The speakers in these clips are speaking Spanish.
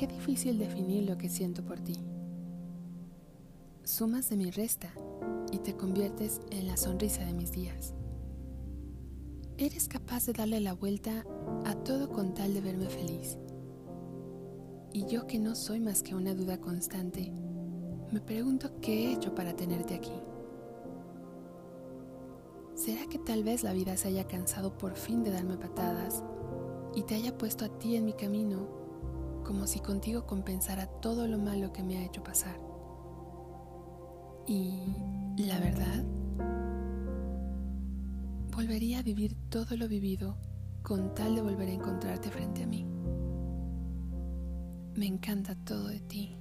qué difícil definir lo que siento por ti. Sumas de mi resta y te conviertes en la sonrisa de mis días. Eres capaz de darle la vuelta a todo con tal de verme feliz. Y yo que no soy más que una duda constante, me pregunto qué he hecho para tenerte aquí. ¿Será que tal vez la vida se haya cansado por fin de darme patadas y te haya puesto a ti en mi camino como si contigo compensara todo lo malo que me ha hecho pasar? Y la verdad, volvería a vivir todo lo vivido con tal de volver a encontrarte frente a mí. Me encanta todo de ti,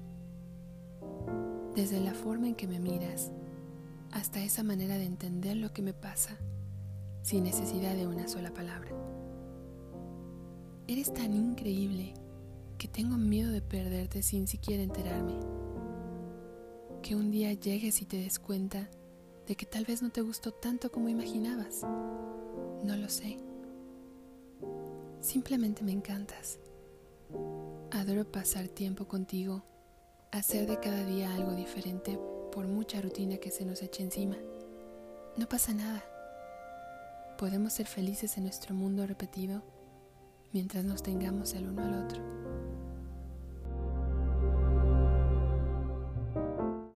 desde la forma en que me miras hasta esa manera de entender lo que me pasa sin necesidad de una sola palabra. Eres tan increíble que tengo miedo de perderte sin siquiera enterarme. Que un día llegues y te des cuenta de que tal vez no te gustó tanto como imaginabas. No lo sé. Simplemente me encantas. Adoro pasar tiempo contigo, hacer de cada día algo diferente por mucha rutina que se nos eche encima. No pasa nada. Podemos ser felices en nuestro mundo repetido mientras nos tengamos el uno al otro.